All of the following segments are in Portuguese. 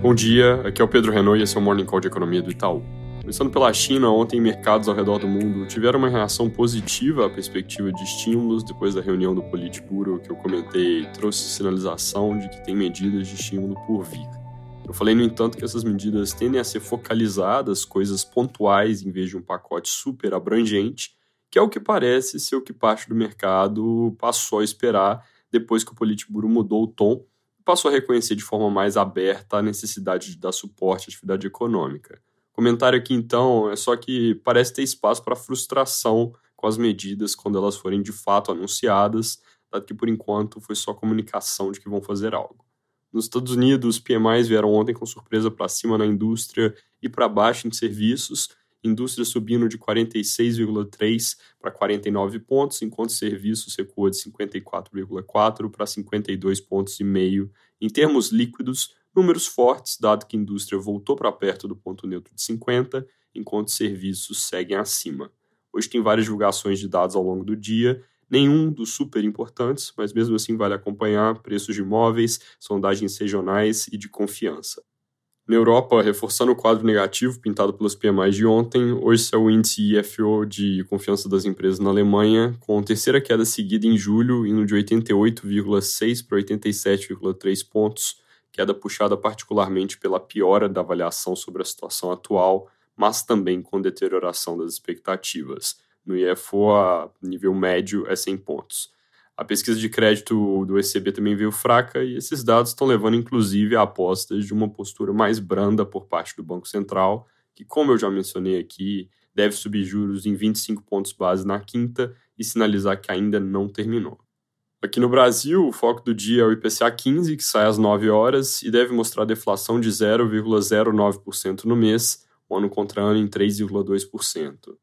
Bom dia, aqui é o Pedro Renault e esse é o Morning Call de Economia do Itaú. Começando pela China, ontem mercados ao redor do mundo tiveram uma reação positiva à perspectiva de estímulos depois da reunião do Politburo que eu comentei trouxe sinalização de que tem medidas de estímulo por vir. Eu falei, no entanto, que essas medidas tendem a ser focalizadas, coisas pontuais, em vez de um pacote super abrangente, que é o que parece ser o que parte do mercado passou a esperar depois que o Politburo mudou o tom passou a reconhecer de forma mais aberta a necessidade de dar suporte à atividade econômica. Comentário aqui, então, é só que parece ter espaço para frustração com as medidas quando elas forem de fato anunciadas, dado que por enquanto foi só comunicação de que vão fazer algo. Nos Estados Unidos, os PMIs vieram ontem com surpresa para cima na indústria e para baixo em serviços, indústria subindo de 46,3 para 49 pontos, enquanto serviços recuou de 54,4 para 52 pontos e meio. Em termos líquidos, números fortes, dado que a indústria voltou para perto do ponto neutro de 50, enquanto serviços seguem acima. Hoje tem várias divulgações de dados ao longo do dia, nenhum dos super importantes, mas mesmo assim vale acompanhar preços de imóveis, sondagens regionais e de confiança. Na Europa, reforçando o quadro negativo pintado pelos PMIs de ontem, hoje saiu o índice IFO de confiança das empresas na Alemanha, com terceira queda seguida em julho, indo de 88,6 para 87,3 pontos, queda puxada particularmente pela piora da avaliação sobre a situação atual, mas também com deterioração das expectativas. No IFO, a nível médio é 100 pontos. A pesquisa de crédito do ECB também veio fraca e esses dados estão levando, inclusive, a apostas de uma postura mais branda por parte do Banco Central, que, como eu já mencionei aqui, deve subir juros em 25 pontos base na quinta e sinalizar que ainda não terminou. Aqui no Brasil, o foco do dia é o IPCA 15, que sai às 9 horas e deve mostrar deflação de 0,09% no mês, ano contra ano em 3,2%.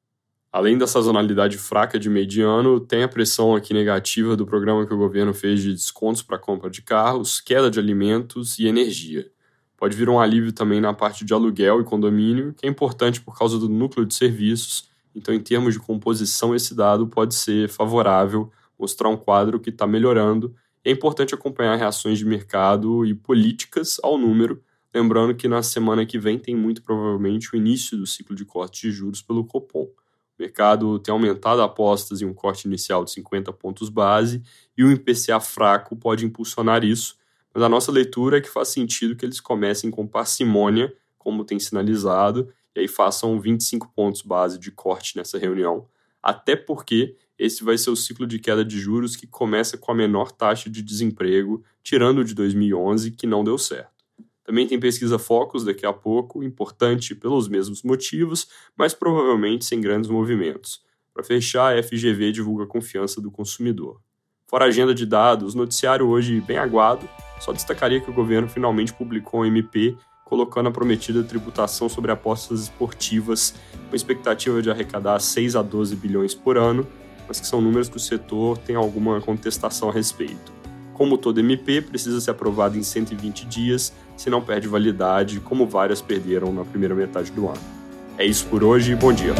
Além da sazonalidade fraca de mediano, tem a pressão aqui negativa do programa que o governo fez de descontos para compra de carros, queda de alimentos e energia. Pode vir um alívio também na parte de aluguel e condomínio, que é importante por causa do núcleo de serviços. Então, em termos de composição, esse dado pode ser favorável, mostrar um quadro que está melhorando. É importante acompanhar reações de mercado e políticas ao número, lembrando que na semana que vem tem muito provavelmente o início do ciclo de corte de juros pelo Copom. O mercado tem aumentado apostas em um corte inicial de 50 pontos base e o IPCA fraco pode impulsionar isso, mas a nossa leitura é que faz sentido que eles comecem com parcimônia, como tem sinalizado, e aí façam 25 pontos base de corte nessa reunião, até porque esse vai ser o ciclo de queda de juros que começa com a menor taxa de desemprego, tirando o de 2011, que não deu certo. Também tem pesquisa Focus daqui a pouco, importante pelos mesmos motivos, mas provavelmente sem grandes movimentos. Para fechar, a FGV divulga a confiança do consumidor. Fora a agenda de dados, noticiário hoje bem aguado, só destacaria que o governo finalmente publicou um MP colocando a prometida tributação sobre apostas esportivas, com expectativa de arrecadar 6 a 12 bilhões por ano, mas que são números que o setor tem alguma contestação a respeito. Como todo MP, precisa ser aprovado em 120 dias, se não perde validade, como várias perderam na primeira metade do ano. É isso por hoje, bom dia.